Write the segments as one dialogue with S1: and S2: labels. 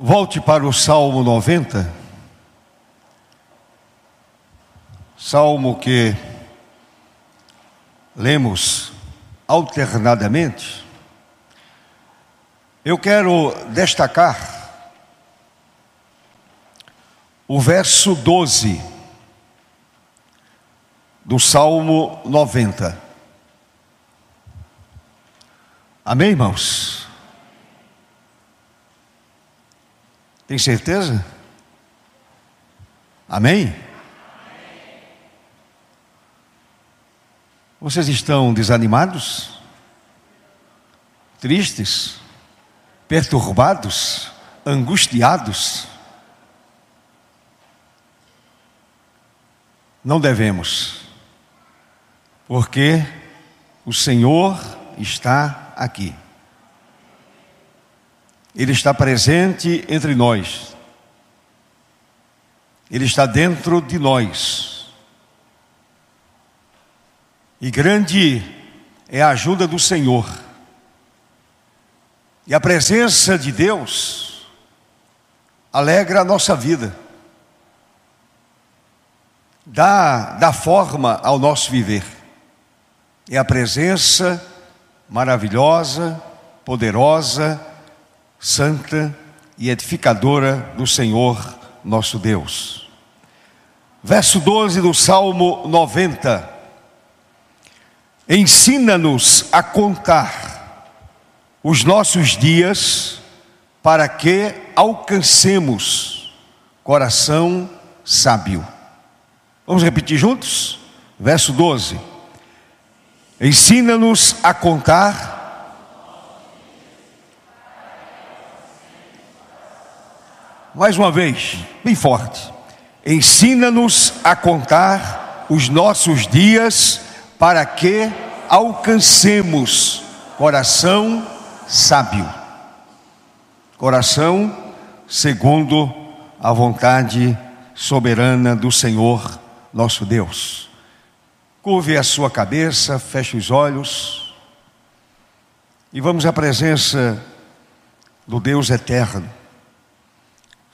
S1: Volte para o Salmo 90. Salmo que lemos alternadamente. Eu quero destacar o verso 12 do Salmo 90. Amém, irmãos? Tem certeza? Amém? Vocês estão desanimados? Tristes? Perturbados? Angustiados? Não devemos, porque o Senhor está aqui. Ele está presente entre nós. Ele está dentro de nós. E grande é a ajuda do Senhor. E a presença de Deus alegra a nossa vida. Dá, dá forma ao nosso viver. É a presença maravilhosa, poderosa, santa e edificadora do Senhor nosso Deus. Verso 12 do Salmo 90. Ensina-nos a contar os nossos dias para que alcancemos coração sábio. Vamos repetir juntos? Verso 12. Ensina-nos a contar Mais uma vez, bem forte. Ensina-nos a contar os nossos dias para que alcancemos coração sábio. Coração segundo a vontade soberana do Senhor nosso Deus. Curve a sua cabeça, feche os olhos e vamos à presença do Deus eterno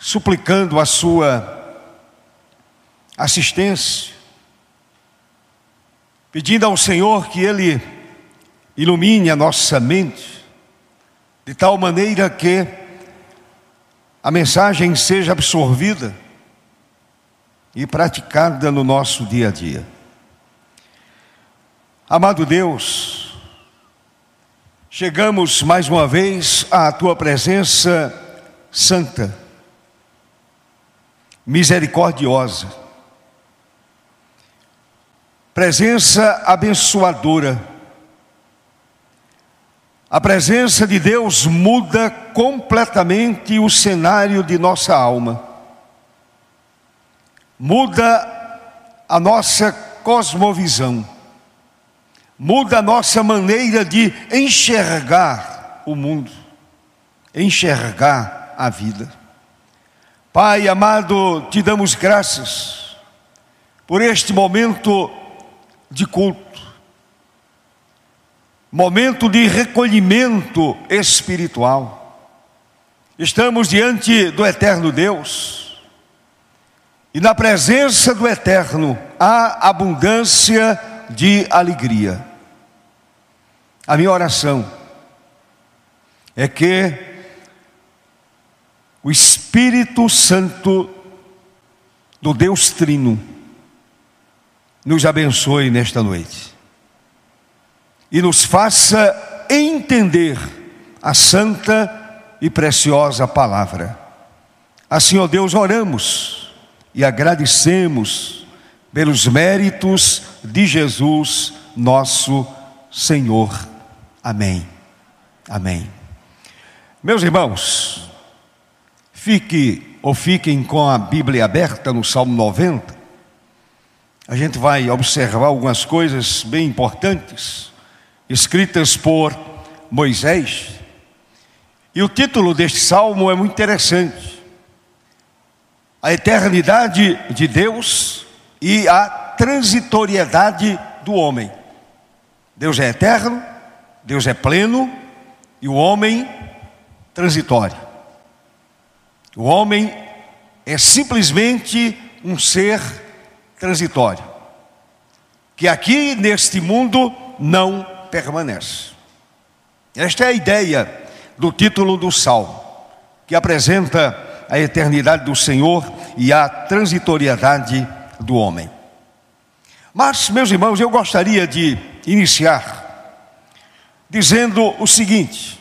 S1: suplicando a sua assistência, pedindo ao Senhor que Ele ilumine a nossa mente, de tal maneira que a mensagem seja absorvida e praticada no nosso dia a dia. Amado Deus, chegamos mais uma vez à tua presença santa misericordiosa, presença abençoadora. A presença de Deus muda completamente o cenário de nossa alma, muda a nossa cosmovisão, muda a nossa maneira de enxergar o mundo, enxergar a vida. Pai amado, te damos graças por este momento de culto, momento de recolhimento espiritual. Estamos diante do eterno Deus, e na presença do eterno há abundância de alegria. A minha oração é que o Espírito Santo do Deus Trino nos abençoe nesta noite e nos faça entender a santa e preciosa palavra. Assim, ó Deus, oramos e agradecemos pelos méritos de Jesus, nosso Senhor. Amém. Amém. Meus irmãos, Fique ou fiquem com a Bíblia aberta no Salmo 90. A gente vai observar algumas coisas bem importantes, escritas por Moisés. E o título deste salmo é muito interessante: A eternidade de Deus e a transitoriedade do homem. Deus é eterno, Deus é pleno e o homem transitório. O homem é simplesmente um ser transitório, que aqui neste mundo não permanece. Esta é a ideia do título do Salmo, que apresenta a eternidade do Senhor e a transitoriedade do homem. Mas, meus irmãos, eu gostaria de iniciar dizendo o seguinte: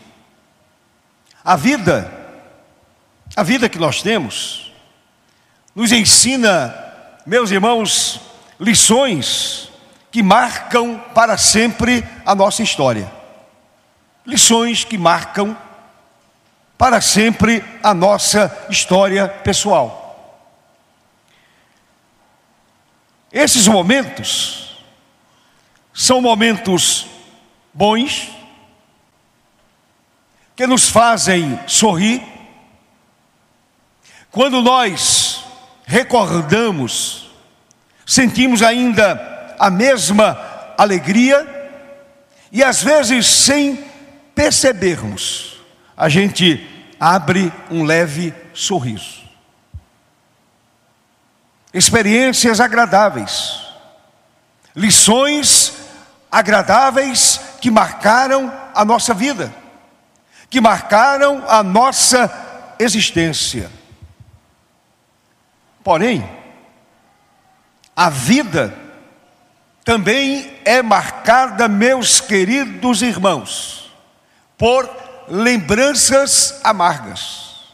S1: a vida, a vida que nós temos, nos ensina, meus irmãos, lições que marcam para sempre a nossa história. Lições que marcam para sempre a nossa história pessoal. Esses momentos são momentos bons, que nos fazem sorrir. Quando nós recordamos, sentimos ainda a mesma alegria e às vezes sem percebermos, a gente abre um leve sorriso. Experiências agradáveis, lições agradáveis que marcaram a nossa vida, que marcaram a nossa existência. Porém, a vida também é marcada, meus queridos irmãos, por lembranças amargas,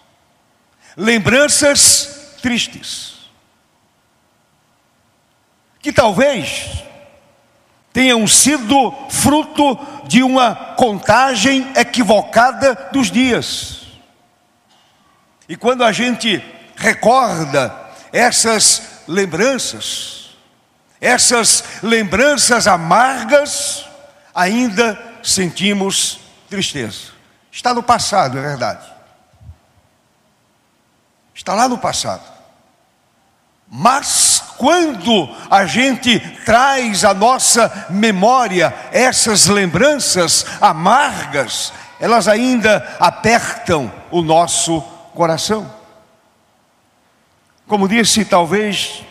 S1: lembranças tristes, que talvez tenham sido fruto de uma contagem equivocada dos dias. E quando a gente recorda essas lembranças, essas lembranças amargas, ainda sentimos tristeza. Está no passado, é verdade. Está lá no passado. Mas quando a gente traz à nossa memória essas lembranças amargas, elas ainda apertam o nosso coração. Como disse, talvez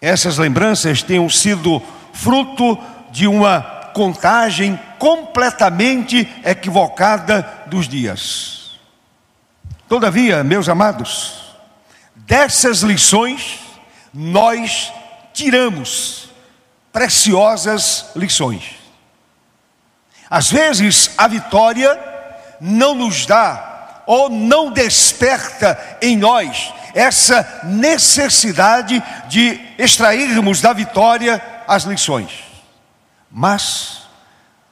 S1: essas lembranças tenham sido fruto de uma contagem completamente equivocada dos dias. Todavia, meus amados, dessas lições nós tiramos preciosas lições. Às vezes a vitória não nos dá ou não desperta em nós essa necessidade de extrairmos da vitória as lições. Mas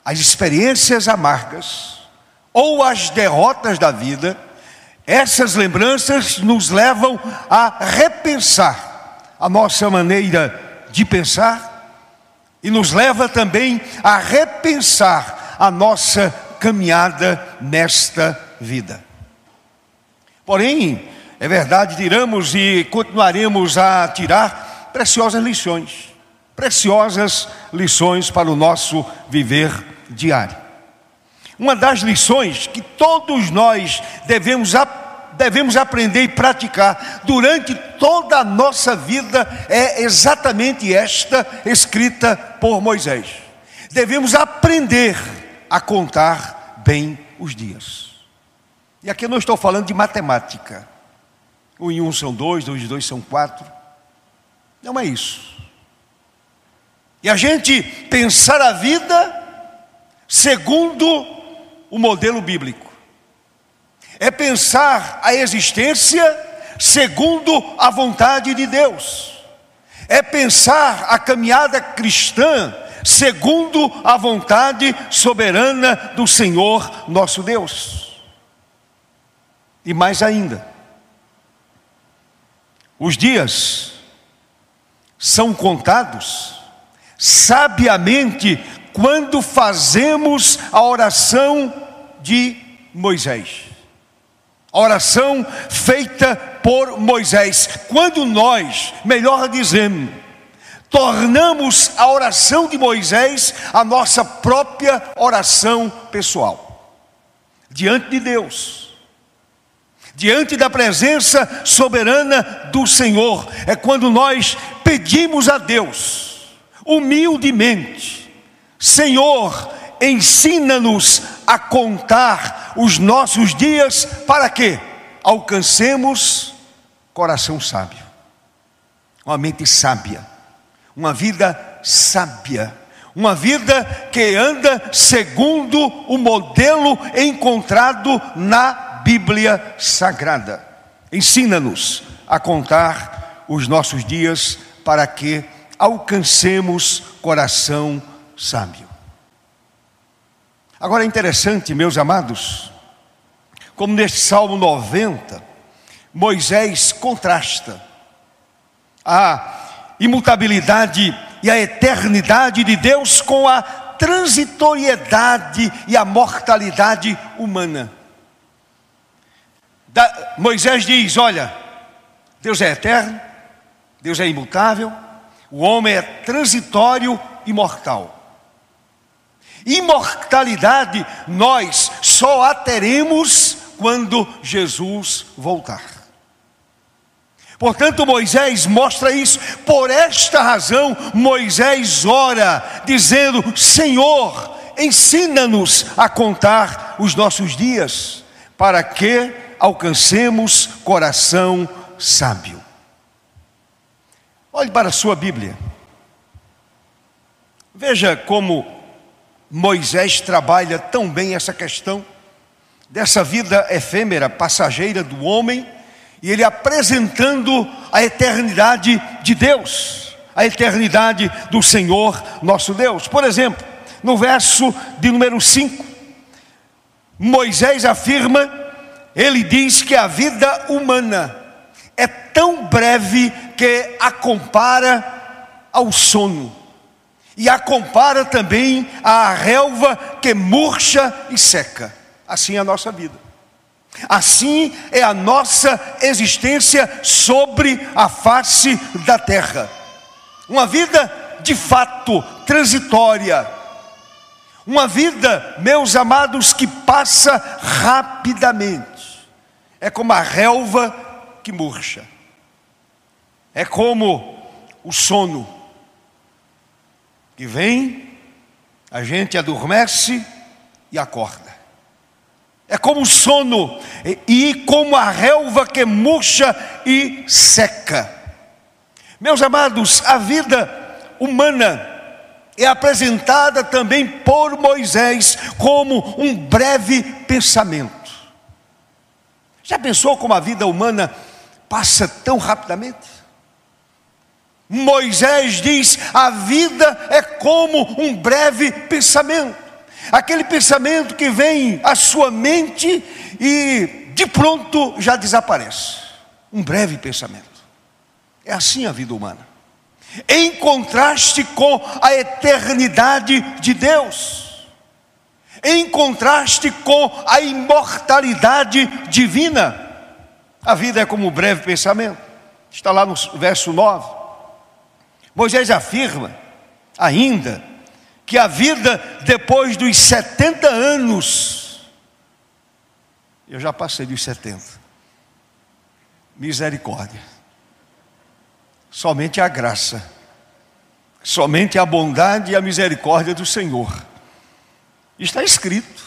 S1: as experiências amargas ou as derrotas da vida, essas lembranças nos levam a repensar a nossa maneira de pensar e nos leva também a repensar a nossa caminhada nesta vida. Porém, é verdade, tiramos e continuaremos a tirar preciosas lições, preciosas lições para o nosso viver diário. Uma das lições que todos nós devemos devemos aprender e praticar durante toda a nossa vida é exatamente esta escrita por Moisés. Devemos aprender a contar bem os dias. E aqui eu não estou falando de matemática. Um em um são dois, dois e dois são quatro. Não é isso. E a gente pensar a vida segundo o modelo bíblico é pensar a existência segundo a vontade de Deus, é pensar a caminhada cristã segundo a vontade soberana do Senhor nosso Deus. E mais ainda, os dias são contados sabiamente quando fazemos a oração de Moisés. A oração feita por Moisés. Quando nós, melhor dizendo, tornamos a oração de Moisés a nossa própria oração pessoal, diante de Deus. Diante da presença soberana do Senhor. É quando nós pedimos a Deus, humildemente: Senhor, ensina-nos a contar os nossos dias para que alcancemos coração sábio, uma mente sábia, uma vida sábia, uma vida que anda segundo o modelo encontrado na Bíblia Sagrada. Ensina-nos a contar os nossos dias para que alcancemos coração sábio. Agora é interessante, meus amados, como neste Salmo 90, Moisés contrasta a imutabilidade e a eternidade de Deus com a transitoriedade e a mortalidade humana. Da, Moisés diz: Olha, Deus é eterno, Deus é imutável, o homem é transitório e mortal. Imortalidade nós só a teremos quando Jesus voltar. Portanto, Moisés mostra isso. Por esta razão, Moisés ora, dizendo: Senhor, ensina-nos a contar os nossos dias, para que alcancemos coração sábio. Olhe para a sua Bíblia. Veja como Moisés trabalha tão bem essa questão dessa vida efêmera, passageira do homem, e ele apresentando a eternidade de Deus, a eternidade do Senhor nosso Deus. Por exemplo, no verso de número 5, Moisés afirma, ele diz que a vida humana é tão breve que a compara ao sono e a compara também à relva que murcha e seca. Assim é a nossa vida. Assim é a nossa existência sobre a face da terra. Uma vida de fato transitória. Uma vida, meus amados, que passa rapidamente. É como a relva que murcha. É como o sono que vem, a gente adormece e acorda. É como o sono e como a relva que murcha e seca. Meus amados, a vida humana é apresentada também por Moisés como um breve pensamento. Já pensou como a vida humana passa tão rapidamente? Moisés diz: a vida é como um breve pensamento, aquele pensamento que vem à sua mente e de pronto já desaparece. Um breve pensamento. É assim a vida humana. Em contraste com a eternidade de Deus, em contraste com a imortalidade divina, a vida é como um breve pensamento. Está lá no verso 9. Moisés afirma ainda que a vida depois dos 70 anos, eu já passei dos 70, misericórdia, somente a graça, somente a bondade e a misericórdia do Senhor, está escrito,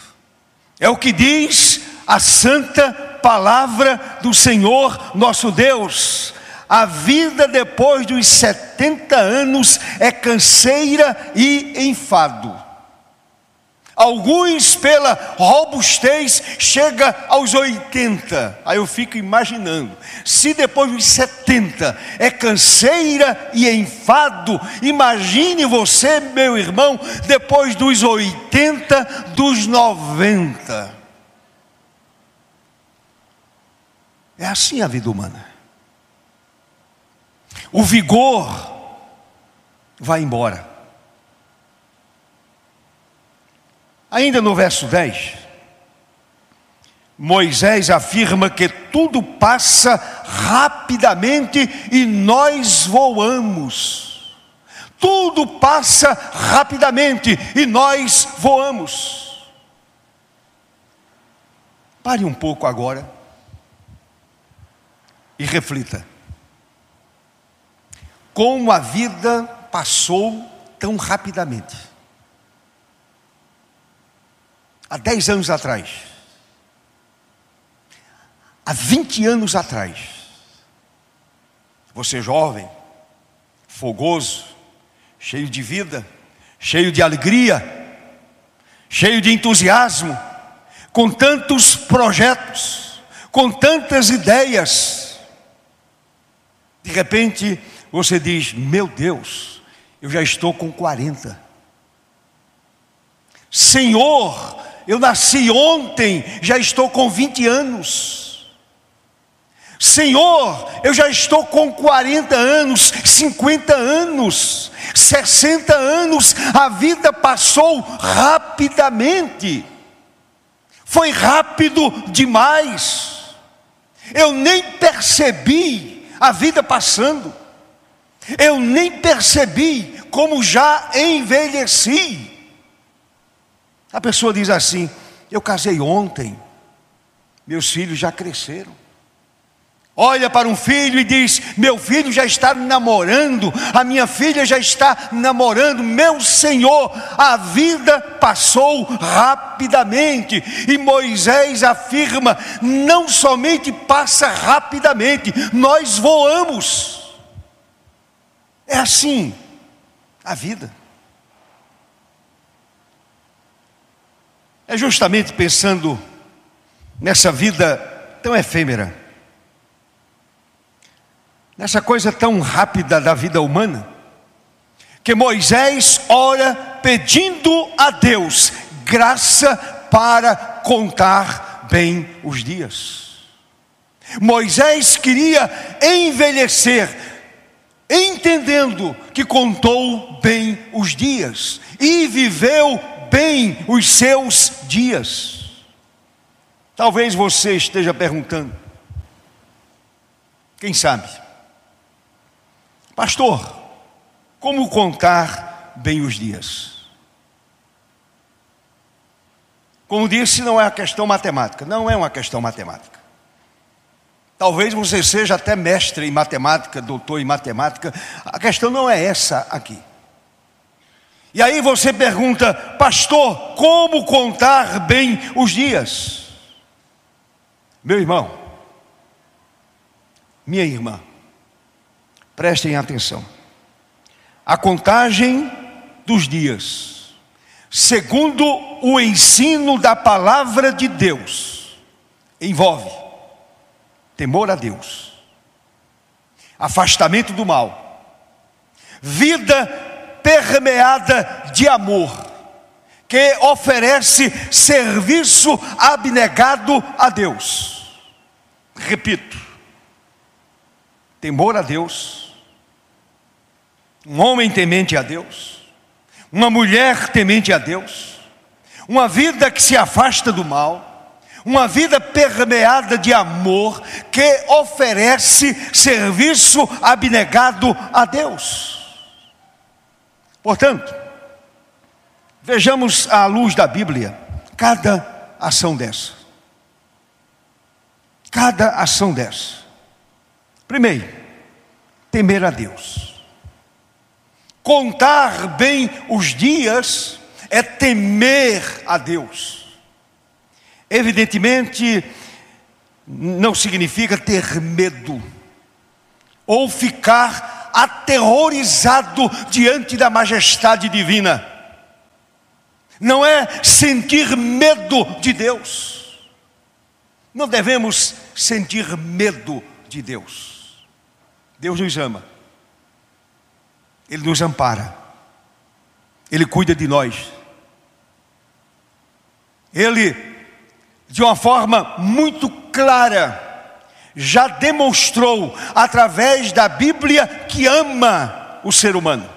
S1: é o que diz a santa palavra do Senhor nosso Deus a vida depois dos 70 anos é canseira e enfado. Alguns, pela robustez, chega aos 80. Aí eu fico imaginando, se depois dos 70 é canseira e enfado, imagine você, meu irmão, depois dos 80, dos 90. É assim a vida humana o vigor vai embora. Ainda no verso 10, Moisés afirma que tudo passa rapidamente e nós voamos. Tudo passa rapidamente e nós voamos. Pare um pouco agora e reflita. Como a vida passou tão rapidamente. Há 10 anos atrás, há 20 anos atrás, você jovem, fogoso, cheio de vida, cheio de alegria, cheio de entusiasmo, com tantos projetos, com tantas ideias. De repente, você diz: Meu Deus, eu já estou com 40. Senhor, eu nasci ontem, já estou com 20 anos. Senhor, eu já estou com 40 anos, 50 anos, 60 anos, a vida passou rapidamente, foi rápido demais, eu nem percebi a vida passando, eu nem percebi como já envelheci. A pessoa diz assim: Eu casei ontem, meus filhos já cresceram olha para um filho e diz: Meu filho já está namorando, a minha filha já está namorando, meu Senhor, a vida passou rapidamente. E Moisés afirma: não somente passa rapidamente, nós voamos. É assim a vida. É justamente pensando nessa vida tão efêmera nessa coisa tão rápida da vida humana, que Moisés ora pedindo a Deus graça para contar bem os dias. Moisés queria envelhecer, entendendo que contou bem os dias e viveu bem os seus dias. Talvez você esteja perguntando, quem sabe? Pastor, como contar bem os dias? Como disse, não é uma questão matemática, não é uma questão matemática. Talvez você seja até mestre em matemática, doutor em matemática, a questão não é essa aqui. E aí você pergunta, pastor, como contar bem os dias? Meu irmão, minha irmã, Prestem atenção. A contagem dos dias, segundo o ensino da palavra de Deus, envolve temor a Deus, afastamento do mal, vida permeada de amor, que oferece serviço abnegado a Deus. Repito, temor a Deus, um homem temente a Deus, uma mulher temente a Deus, uma vida que se afasta do mal, uma vida permeada de amor que oferece serviço abnegado a Deus. Portanto, vejamos à luz da Bíblia cada ação dessa. Cada ação dessa. Primeiro, temer a Deus. Contar bem os dias é temer a Deus. Evidentemente, não significa ter medo ou ficar aterrorizado diante da majestade divina. Não é sentir medo de Deus. Não devemos sentir medo de Deus. Deus nos ama. Ele nos ampara, Ele cuida de nós. Ele, de uma forma muito clara, já demonstrou através da Bíblia que ama o ser humano.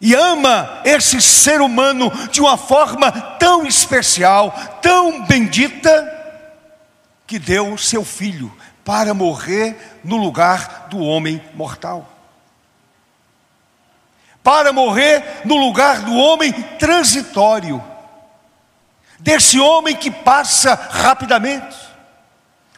S1: E ama esse ser humano de uma forma tão especial, tão bendita, que deu seu filho para morrer no lugar do homem mortal para morrer no lugar do homem transitório, desse homem que passa rapidamente,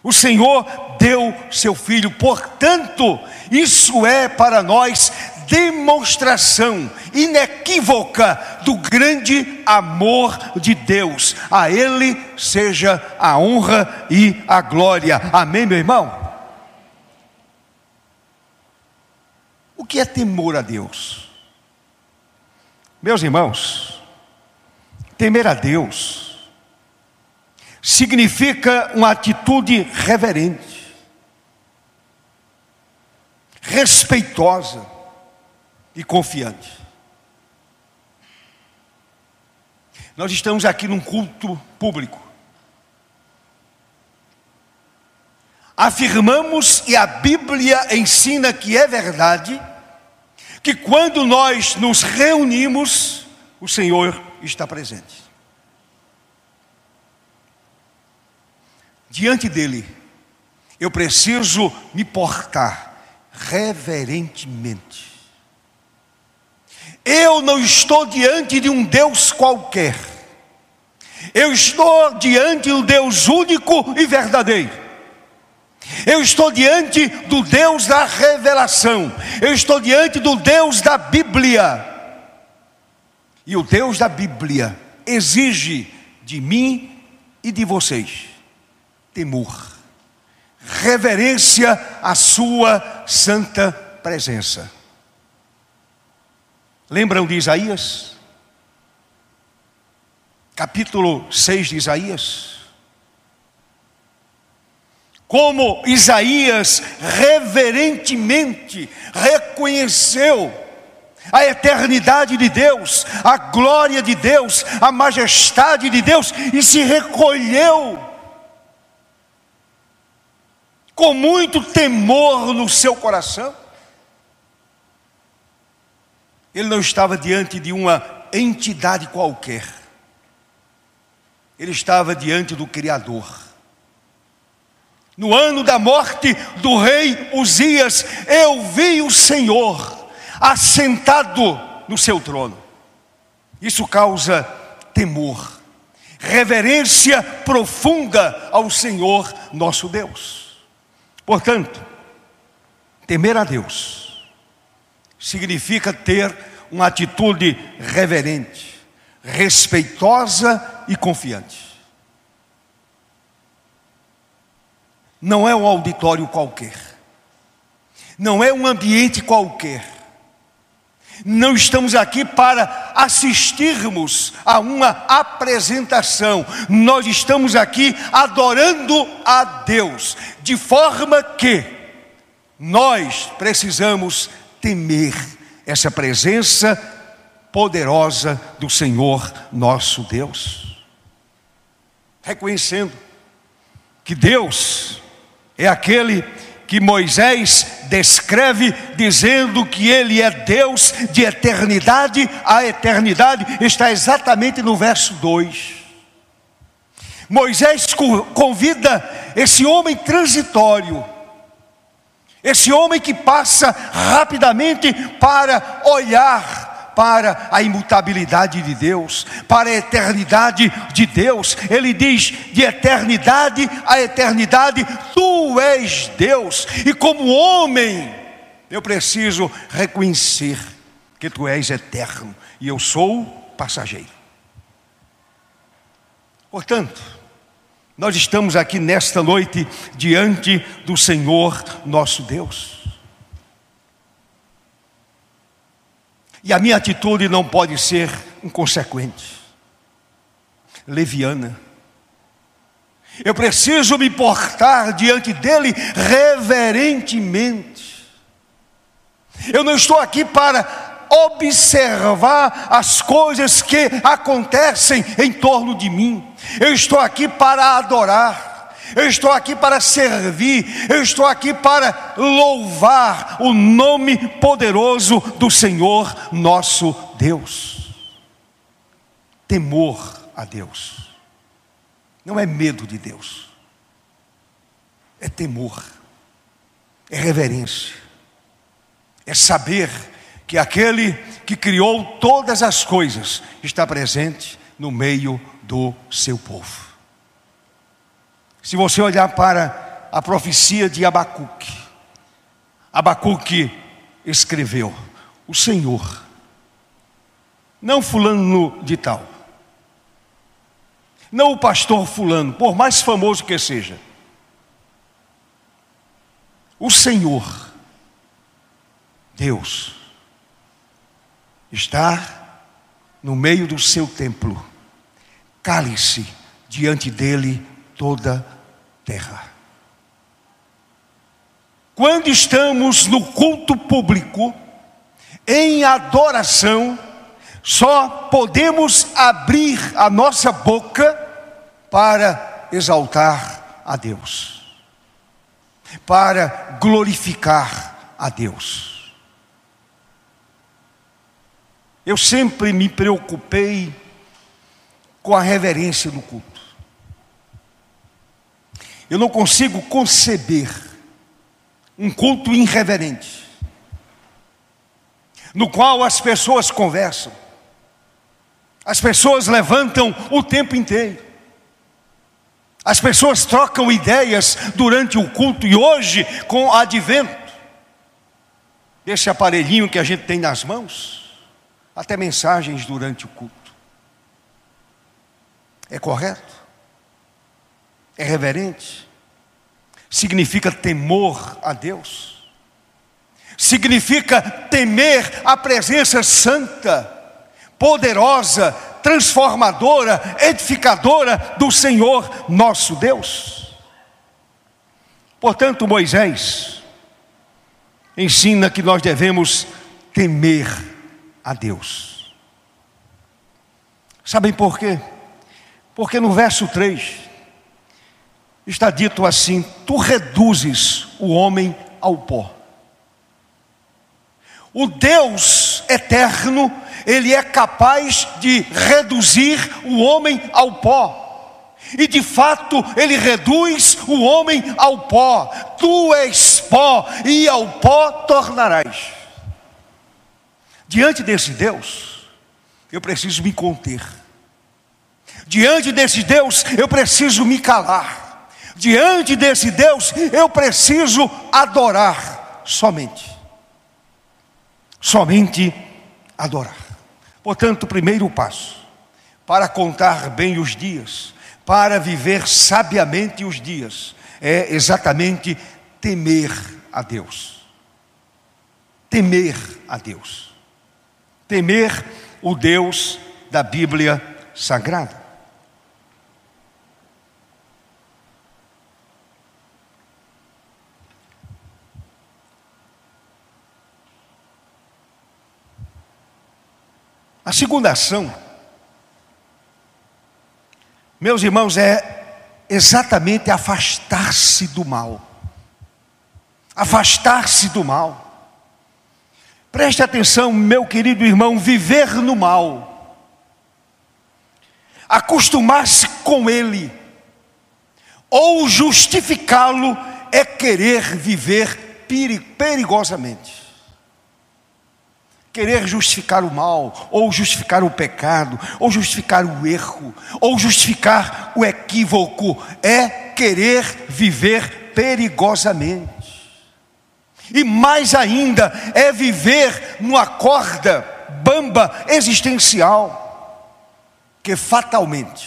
S1: O Senhor deu seu filho, portanto, isso é para nós demonstração inequívoca do grande amor de Deus. A Ele seja a honra e a glória. Amém, meu irmão? O que é temor a Deus? Meus irmãos, temer a Deus significa uma atitude reverente, respeitosa e confiante. Nós estamos aqui num culto público. Afirmamos e a Bíblia ensina que é verdade que quando nós nos reunimos, o Senhor está presente. Diante dele, eu preciso me portar reverentemente. Eu não estou diante de um Deus qualquer. Eu estou diante do Deus único e verdadeiro. Eu estou diante do Deus da revelação. Eu estou diante do Deus da Bíblia. E o Deus da Bíblia exige de mim e de vocês temor, reverência à Sua santa presença. Lembram de Isaías? Capítulo 6 de Isaías como Isaías reverentemente reconheceu a eternidade de Deus, a glória de Deus, a majestade de Deus e se recolheu com muito temor no seu coração. Ele não estava diante de uma entidade qualquer, ele estava diante do Criador. No ano da morte do rei Uzias, eu vi o Senhor assentado no seu trono. Isso causa temor, reverência profunda ao Senhor nosso Deus. Portanto, temer a Deus significa ter uma atitude reverente, respeitosa e confiante. não é um auditório qualquer, não é um ambiente qualquer. Não estamos aqui para assistirmos a uma apresentação, nós estamos aqui adorando a Deus, de forma que nós precisamos temer essa presença poderosa do Senhor nosso Deus, reconhecendo que Deus é aquele que Moisés descreve dizendo que ele é Deus de eternidade a eternidade, está exatamente no verso 2. Moisés convida esse homem transitório, esse homem que passa rapidamente para olhar para a imutabilidade de Deus, para a eternidade de Deus. Ele diz: de eternidade a eternidade, tu és Deus, e como homem, eu preciso reconhecer que tu és eterno e eu sou passageiro. Portanto, nós estamos aqui nesta noite diante do Senhor nosso Deus. E a minha atitude não pode ser inconsequente, leviana. Eu preciso me portar diante dele reverentemente. Eu não estou aqui para observar as coisas que acontecem em torno de mim. Eu estou aqui para adorar eu estou aqui para servir, eu estou aqui para louvar o nome poderoso do Senhor nosso Deus. Temor a Deus, não é medo de Deus, é temor, é reverência, é saber que aquele que criou todas as coisas está presente no meio do seu povo. Se você olhar para a profecia de Abacuque. Abacuque escreveu: O Senhor, não fulano de tal, não o pastor fulano, por mais famoso que seja, o Senhor, Deus, está no meio do seu templo, cale-se diante dele toda terra. Quando estamos no culto público, em adoração, só podemos abrir a nossa boca para exaltar a Deus, para glorificar a Deus. Eu sempre me preocupei com a reverência no culto. Eu não consigo conceber um culto irreverente, no qual as pessoas conversam, as pessoas levantam o tempo inteiro, as pessoas trocam ideias durante o culto e hoje, com o advento desse aparelhinho que a gente tem nas mãos, até mensagens durante o culto. É correto? É reverente? significa temor a Deus, significa temer a presença santa, poderosa, transformadora, edificadora do Senhor nosso Deus. Portanto, Moisés ensina que nós devemos temer a Deus. Sabem por quê? Porque no verso 3, está dito assim: Tu reduzes o homem ao pó. O Deus eterno, ele é capaz de reduzir o homem ao pó. E de fato, ele reduz o homem ao pó. Tu és pó, e ao pó tornarás. Diante desse Deus, eu preciso me conter. Diante desse Deus, eu preciso me calar. Diante desse Deus, eu preciso adorar somente. Somente adorar. Portanto, primeiro passo para contar bem os dias, para viver sabiamente os dias, é exatamente temer a Deus. Temer a Deus. Temer o Deus da Bíblia Sagrada. A segunda ação, meus irmãos, é exatamente afastar-se do mal. Afastar-se do mal. Preste atenção, meu querido irmão, viver no mal, acostumar-se com ele, ou justificá-lo, é querer viver perigosamente querer justificar o mal, ou justificar o pecado, ou justificar o erro, ou justificar o equívoco, é querer viver perigosamente. E mais ainda, é viver numa corda bamba existencial, que fatalmente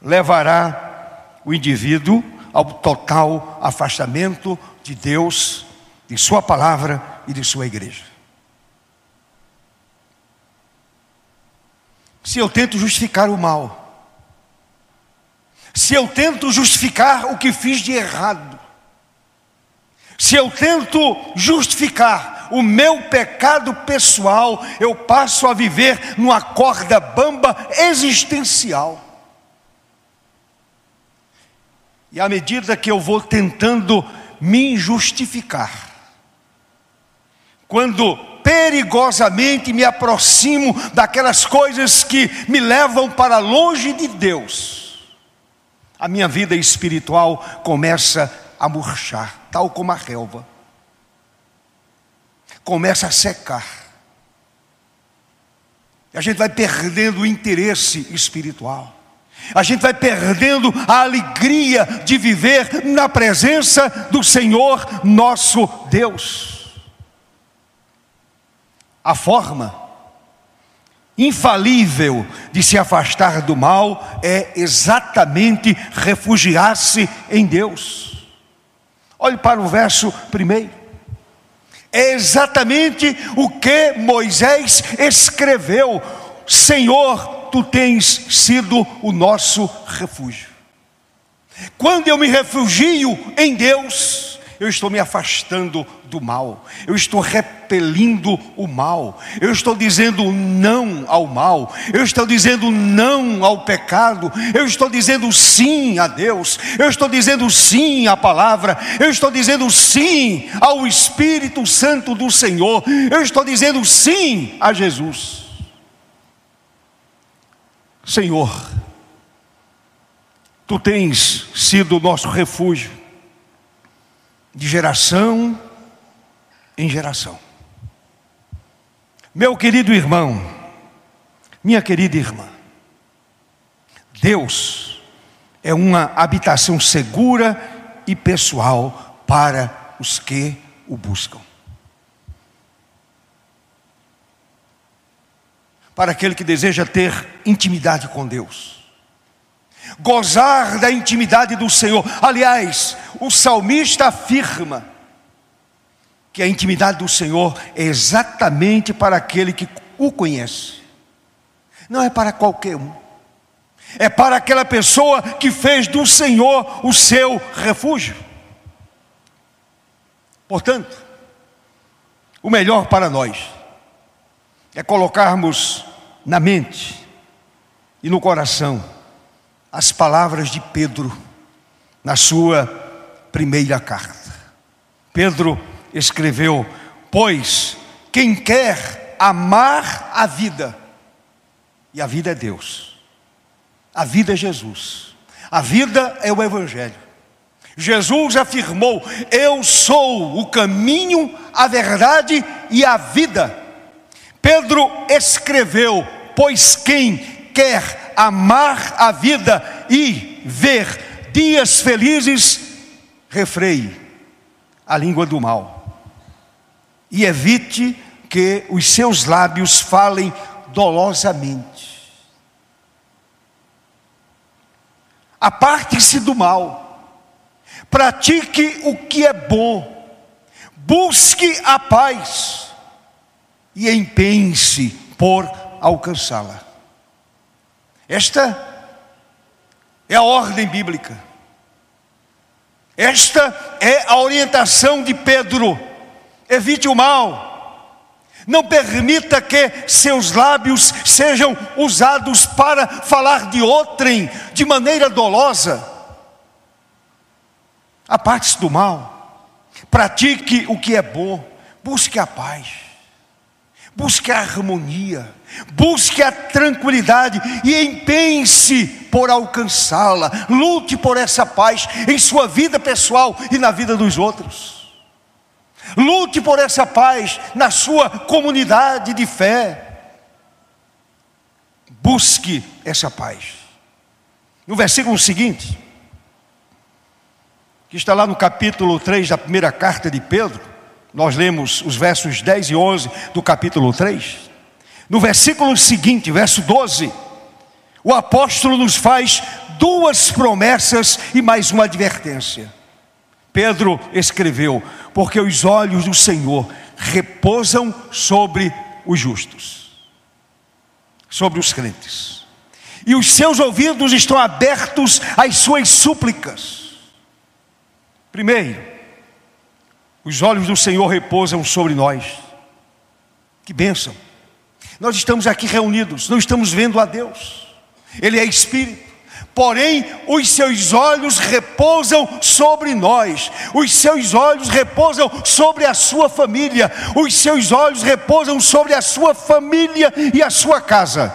S1: levará o indivíduo ao total afastamento de Deus, de Sua palavra e de Sua igreja. Se eu tento justificar o mal, se eu tento justificar o que fiz de errado, se eu tento justificar o meu pecado pessoal, eu passo a viver numa corda bamba existencial. E à medida que eu vou tentando me justificar, quando perigosamente me aproximo daquelas coisas que me levam para longe de Deus, a minha vida espiritual começa a murchar, tal como a relva, começa a secar, e a gente vai perdendo o interesse espiritual. A gente vai perdendo a alegria de viver na presença do Senhor nosso Deus. A forma infalível de se afastar do mal é exatamente refugiar-se em Deus. Olhe para o verso primeiro. É exatamente o que Moisés escreveu: Senhor, tu tens sido o nosso refúgio. Quando eu me refugio em Deus, eu estou me afastando do mal, eu estou repelindo o mal, eu estou dizendo não ao mal, eu estou dizendo não ao pecado, eu estou dizendo sim a Deus, eu estou dizendo sim à palavra, eu estou dizendo sim ao Espírito Santo do Senhor, eu estou dizendo sim a Jesus. Senhor, tu tens sido o nosso refúgio de geração em geração. Meu querido irmão, minha querida irmã, Deus é uma habitação segura e pessoal para os que o buscam. Para aquele que deseja ter intimidade com Deus, gozar da intimidade do Senhor. Aliás, o salmista afirma que a intimidade do Senhor é exatamente para aquele que o conhece, não é para qualquer um, é para aquela pessoa que fez do Senhor o seu refúgio. Portanto, o melhor para nós é colocarmos na mente e no coração as palavras de Pedro na sua primeira carta. Pedro escreveu: Pois quem quer amar a vida, e a vida é Deus, a vida é Jesus, a vida é o Evangelho. Jesus afirmou: Eu sou o caminho, a verdade e a vida. Pedro escreveu: Pois quem quer amar a vida e ver dias felizes, refreie a língua do mal e evite que os seus lábios falem dolosamente. Aparte-se do mal, pratique o que é bom, busque a paz e empenhe-se por alcançá-la. Esta é a ordem bíblica. Esta é a orientação de Pedro evite o mal. Não permita que seus lábios sejam usados para falar de outrem de maneira dolosa. Aparte-se do mal. Pratique o que é bom. Busque a paz. Busque a harmonia. Busque a tranquilidade e empenhe-se por alcançá-la. Lute por essa paz em sua vida pessoal e na vida dos outros. Lute por essa paz na sua comunidade de fé. Busque essa paz. No versículo seguinte, que está lá no capítulo 3 da primeira carta de Pedro, nós lemos os versos 10 e 11 do capítulo 3. No versículo seguinte, verso 12, o apóstolo nos faz duas promessas e mais uma advertência. Pedro escreveu: Porque os olhos do Senhor repousam sobre os justos, sobre os crentes, e os seus ouvidos estão abertos às suas súplicas. Primeiro, os olhos do Senhor repousam sobre nós. Que bênção! Nós estamos aqui reunidos, não estamos vendo a Deus, Ele é Espírito porém os seus olhos repousam sobre nós, os seus olhos repousam sobre a sua família, os seus olhos repousam sobre a sua família e a sua casa,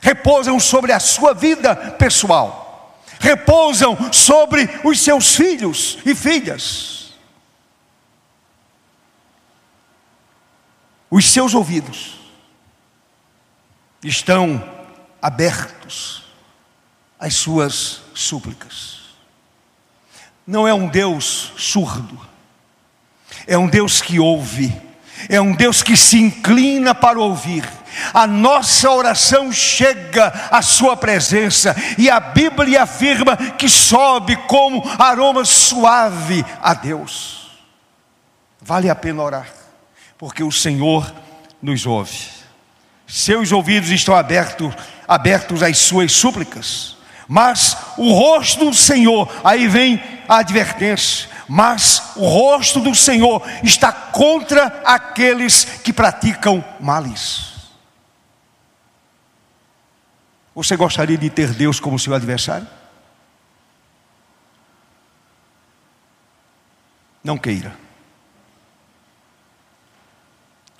S1: repousam sobre a sua vida pessoal, repousam sobre os seus filhos e filhas. Os seus ouvidos estão abertos as suas súplicas. Não é um Deus surdo, é um Deus que ouve, é um Deus que se inclina para ouvir. A nossa oração chega à Sua presença, e a Bíblia afirma que sobe como aroma suave a Deus. Vale a pena orar, porque o Senhor nos ouve. Seus ouvidos estão abertos, abertos às suas súplicas. Mas o rosto do Senhor, aí vem a advertência, mas o rosto do Senhor está contra aqueles que praticam males. Você gostaria de ter Deus como seu adversário? Não queira.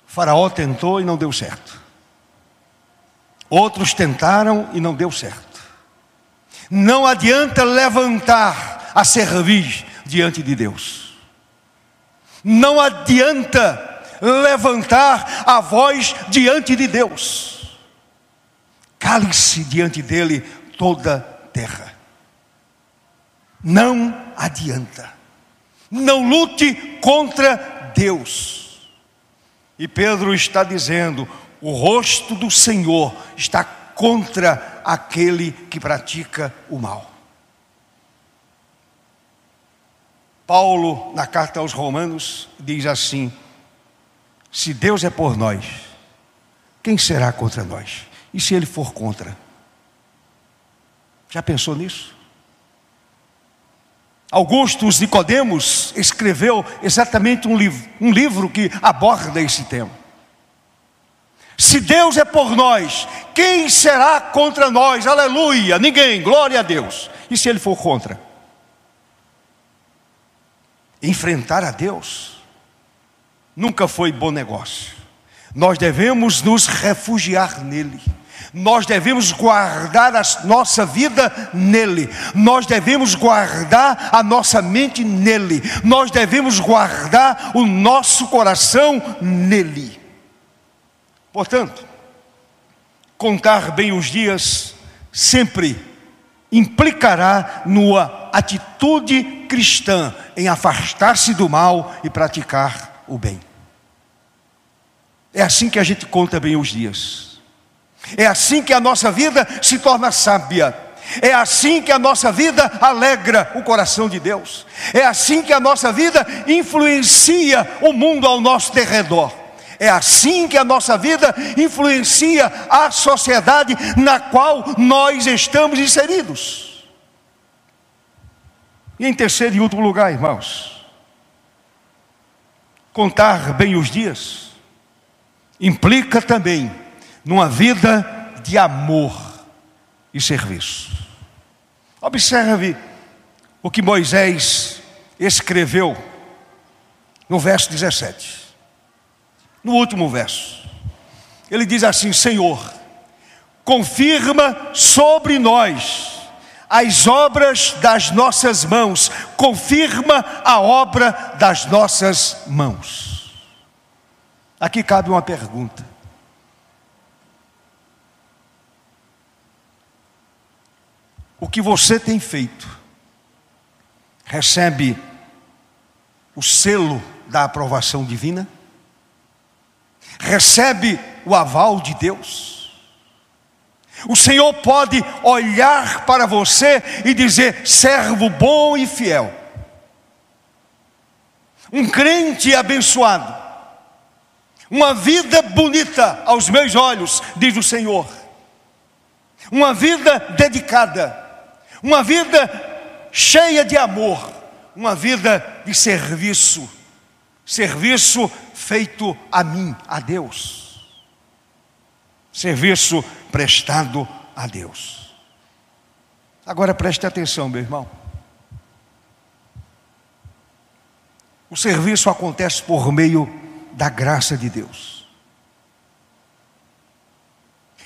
S1: O faraó tentou e não deu certo. Outros tentaram e não deu certo. Não adianta levantar a servir diante de Deus. Não adianta levantar a voz diante de Deus. Cale-se diante dele toda terra. Não adianta. Não lute contra Deus. E Pedro está dizendo: o rosto do Senhor está contra aquele que pratica o mal. Paulo, na carta aos Romanos, diz assim: se Deus é por nós, quem será contra nós? E se ele for contra? Já pensou nisso? Augustus Nicodemos escreveu exatamente um livro, um livro que aborda esse tema. Se Deus é por nós, quem será contra nós? Aleluia! Ninguém, glória a Deus. E se ele for contra? Enfrentar a Deus nunca foi bom negócio. Nós devemos nos refugiar nele. Nós devemos guardar a nossa vida nele, nós devemos guardar a nossa mente nele, nós devemos guardar o nosso coração nele. Portanto, contar bem os dias sempre implicará numa atitude cristã em afastar-se do mal e praticar o bem. É assim que a gente conta bem os dias. É assim que a nossa vida se torna sábia. É assim que a nossa vida alegra o coração de Deus. É assim que a nossa vida influencia o mundo ao nosso derredor. É assim que a nossa vida influencia a sociedade na qual nós estamos inseridos. E em terceiro e último lugar, irmãos, contar bem os dias implica também numa vida de amor e serviço. Observe o que Moisés escreveu no verso 17. No último verso. Ele diz assim: Senhor, confirma sobre nós as obras das nossas mãos, confirma a obra das nossas mãos. Aqui cabe uma pergunta: o que você tem feito recebe o selo da aprovação divina? Recebe o aval de Deus? O Senhor pode olhar para você e dizer: servo bom e fiel, um crente abençoado, uma vida bonita aos meus olhos, diz o Senhor, uma vida dedicada, uma vida cheia de amor, uma vida de serviço, serviço feito a mim, a Deus, serviço prestado a Deus. Agora preste atenção, meu irmão. O serviço acontece por meio da graça de Deus.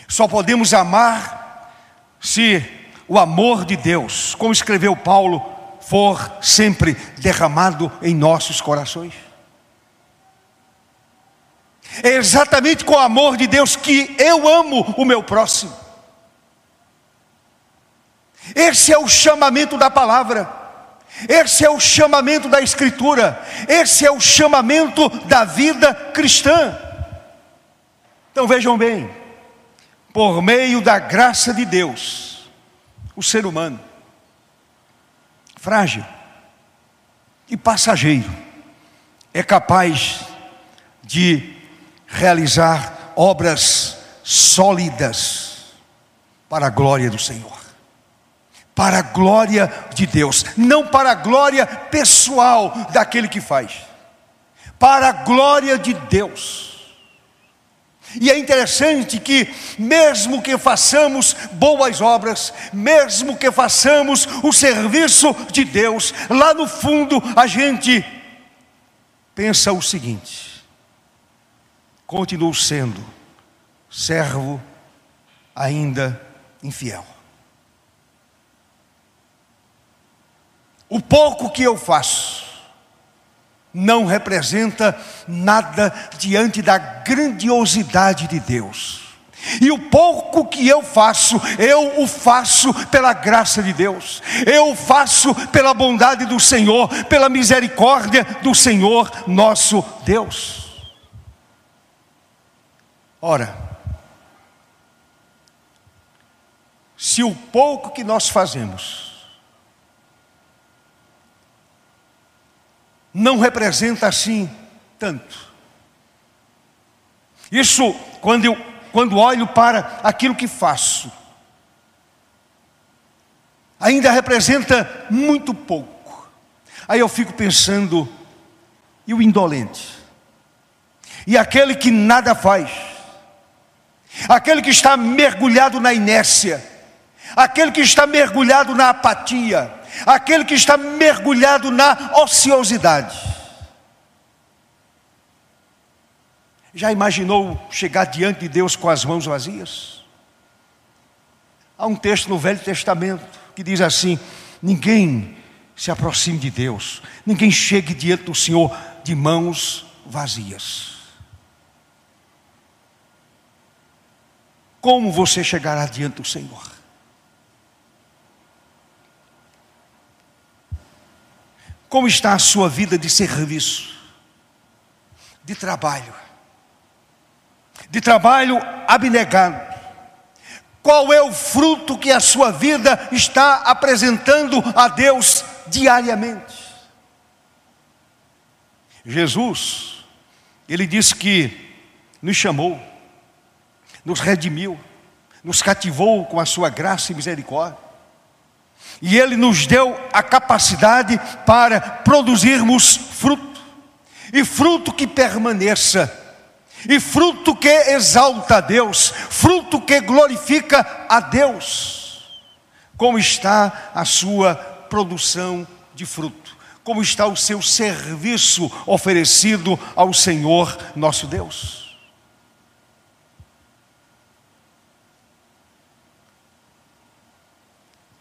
S1: Só podemos amar se o amor de Deus, como escreveu Paulo, for sempre derramado em nossos corações. É exatamente com o amor de Deus que eu amo o meu próximo. Esse é o chamamento da palavra, esse é o chamamento da Escritura, esse é o chamamento da vida cristã. Então vejam bem, por meio da graça de Deus, o ser humano, frágil e passageiro, é capaz de realizar obras sólidas para a glória do Senhor. Para a glória de Deus, não para a glória pessoal daquele que faz, para a glória de Deus. E é interessante que, mesmo que façamos boas obras, mesmo que façamos o serviço de Deus, lá no fundo a gente pensa o seguinte: continuo sendo servo ainda infiel. O pouco que eu faço não representa nada diante da grandiosidade de Deus. E o pouco que eu faço, eu o faço pela graça de Deus, eu o faço pela bondade do Senhor, pela misericórdia do Senhor nosso Deus. Ora, se o pouco que nós fazemos não representa assim tanto. Isso, quando eu quando olho para aquilo que faço, ainda representa muito pouco. Aí eu fico pensando, e o indolente? E aquele que nada faz? Aquele que está mergulhado na inércia? Aquele que está mergulhado na apatia? Aquele que está mergulhado na ociosidade. Já imaginou chegar diante de Deus com as mãos vazias? Há um texto no Velho Testamento que diz assim: ninguém se aproxime de Deus, ninguém chegue diante do Senhor de mãos vazias. Como você chegará diante do Senhor? Como está a sua vida de serviço, de trabalho, de trabalho abnegado? Qual é o fruto que a sua vida está apresentando a Deus diariamente? Jesus, ele disse que nos chamou, nos redimiu, nos cativou com a sua graça e misericórdia. E Ele nos deu a capacidade para produzirmos fruto, e fruto que permaneça, e fruto que exalta a Deus, fruto que glorifica a Deus. Como está a sua produção de fruto? Como está o seu serviço oferecido ao Senhor nosso Deus?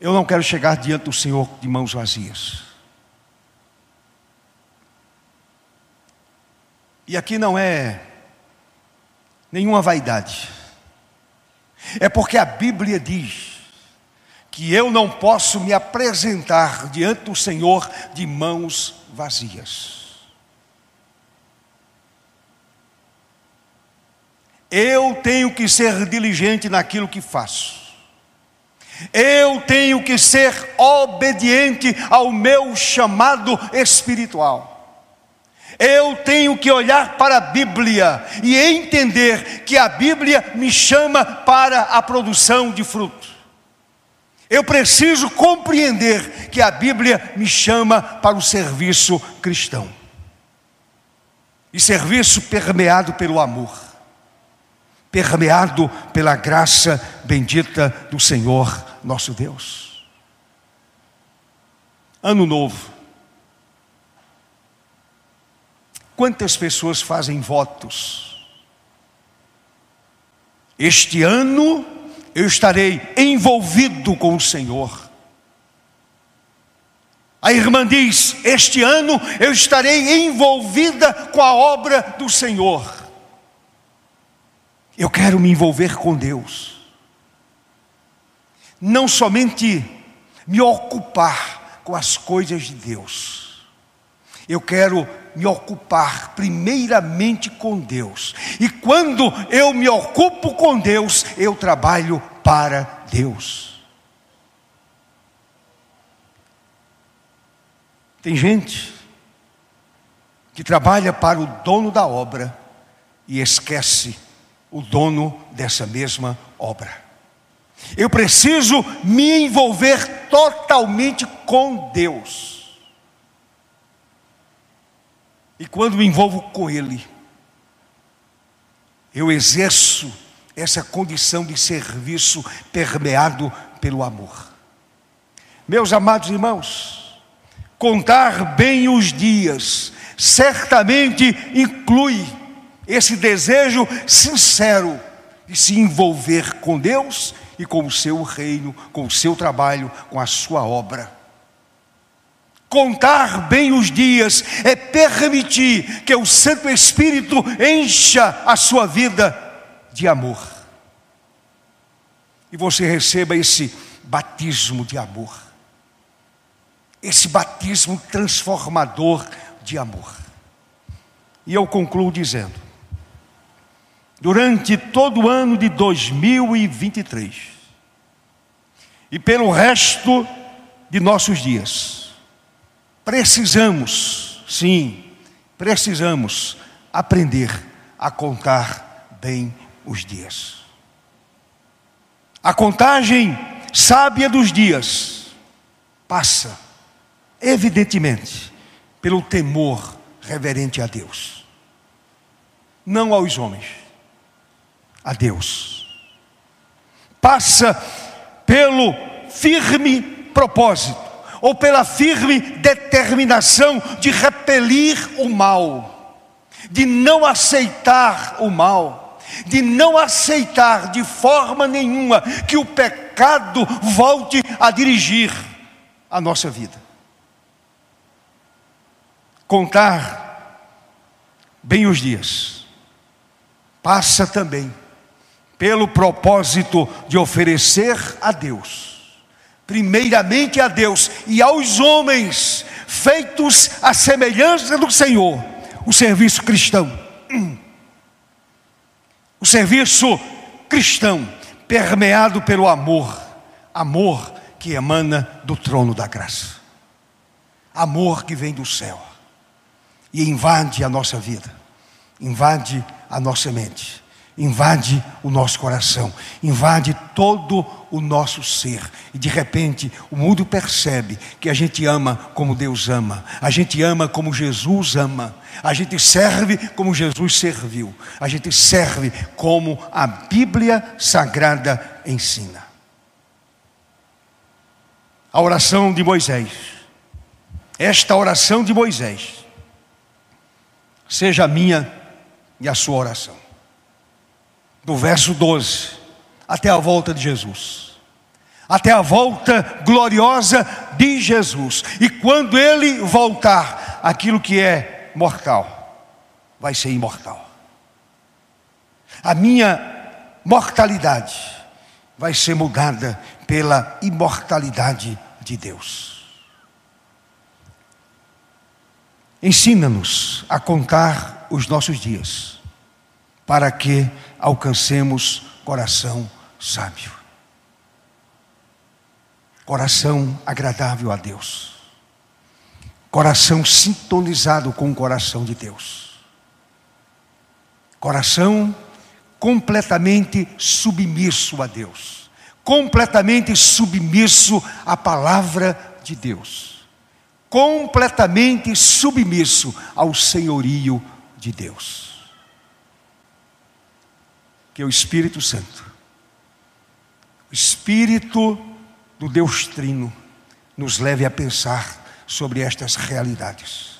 S1: Eu não quero chegar diante do Senhor de mãos vazias. E aqui não é nenhuma vaidade. É porque a Bíblia diz que eu não posso me apresentar diante do Senhor de mãos vazias. Eu tenho que ser diligente naquilo que faço. Eu tenho que ser obediente ao meu chamado espiritual. Eu tenho que olhar para a Bíblia e entender que a Bíblia me chama para a produção de fruto. Eu preciso compreender que a Bíblia me chama para o serviço cristão. E serviço permeado pelo amor permeado pela graça bendita do Senhor nosso Deus. Ano novo. Quantas pessoas fazem votos? Este ano eu estarei envolvido com o Senhor. A irmã diz: Este ano eu estarei envolvida com a obra do Senhor. Eu quero me envolver com Deus. Não somente me ocupar com as coisas de Deus. Eu quero me ocupar primeiramente com Deus. E quando eu me ocupo com Deus, eu trabalho para Deus. Tem gente que trabalha para o dono da obra e esquece o dono dessa mesma obra. Eu preciso me envolver totalmente com Deus. E quando me envolvo com Ele, eu exerço essa condição de serviço permeado pelo amor. Meus amados irmãos, contar bem os dias certamente inclui esse desejo sincero de se envolver com Deus e com o seu reino, com o seu trabalho, com a sua obra. Contar bem os dias é permitir que o Santo Espírito encha a sua vida de amor. E você receba esse batismo de amor, esse batismo transformador de amor. E eu concluo dizendo: durante todo o ano de 2023 e pelo resto de nossos dias. Precisamos, sim, precisamos aprender a contar bem os dias. A contagem sábia dos dias passa, evidentemente, pelo temor reverente a Deus, não aos homens a Deus. Passa pelo firme propósito, ou pela firme determinação de repelir o mal, de não aceitar o mal, de não aceitar de forma nenhuma que o pecado volte a dirigir a nossa vida. Contar bem os dias, passa também pelo propósito de oferecer a Deus, primeiramente a Deus e aos homens, feitos à semelhança do Senhor, o serviço cristão. O serviço cristão, permeado pelo amor, amor que emana do trono da graça, amor que vem do céu e invade a nossa vida, invade a nossa mente invade o nosso coração, invade todo o nosso ser. E de repente o mundo percebe que a gente ama como Deus ama, a gente ama como Jesus ama, a gente serve como Jesus serviu, a gente serve como a Bíblia Sagrada ensina. A oração de Moisés, esta oração de Moisés, seja a minha e a sua oração do verso 12, até a volta de Jesus. Até a volta gloriosa de Jesus. E quando ele voltar, aquilo que é mortal vai ser imortal. A minha mortalidade vai ser mudada pela imortalidade de Deus. Ensina-nos a contar os nossos dias, para que alcancemos coração sábio. Coração agradável a Deus. Coração sintonizado com o coração de Deus. Coração completamente submisso a Deus. Completamente submisso à palavra de Deus. Completamente submisso ao senhorio de Deus que é o Espírito Santo, o Espírito do Deus Trino, nos leve a pensar sobre estas realidades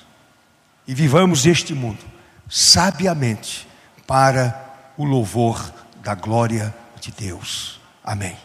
S1: e vivamos este mundo sabiamente para o louvor da glória de Deus. Amém.